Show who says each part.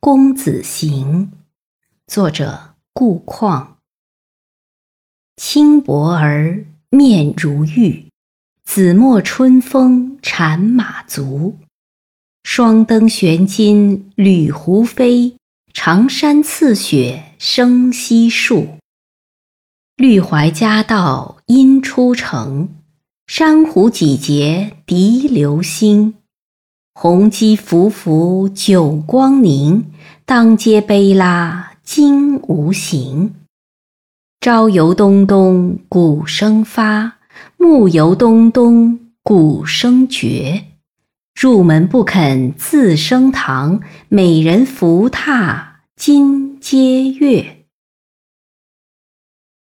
Speaker 1: 公子行，作者顾况。轻薄儿面如玉，紫陌春风缠马足。双灯悬金缕胡飞，长山次雪生稀树。绿槐夹道因出城，珊瑚几节滴流星。红鸡浮浮久光凝，当街悲拉金无形。朝游东东鼓声发，暮游东东鼓声绝。入门不肯自升堂，美人扶踏金阶月。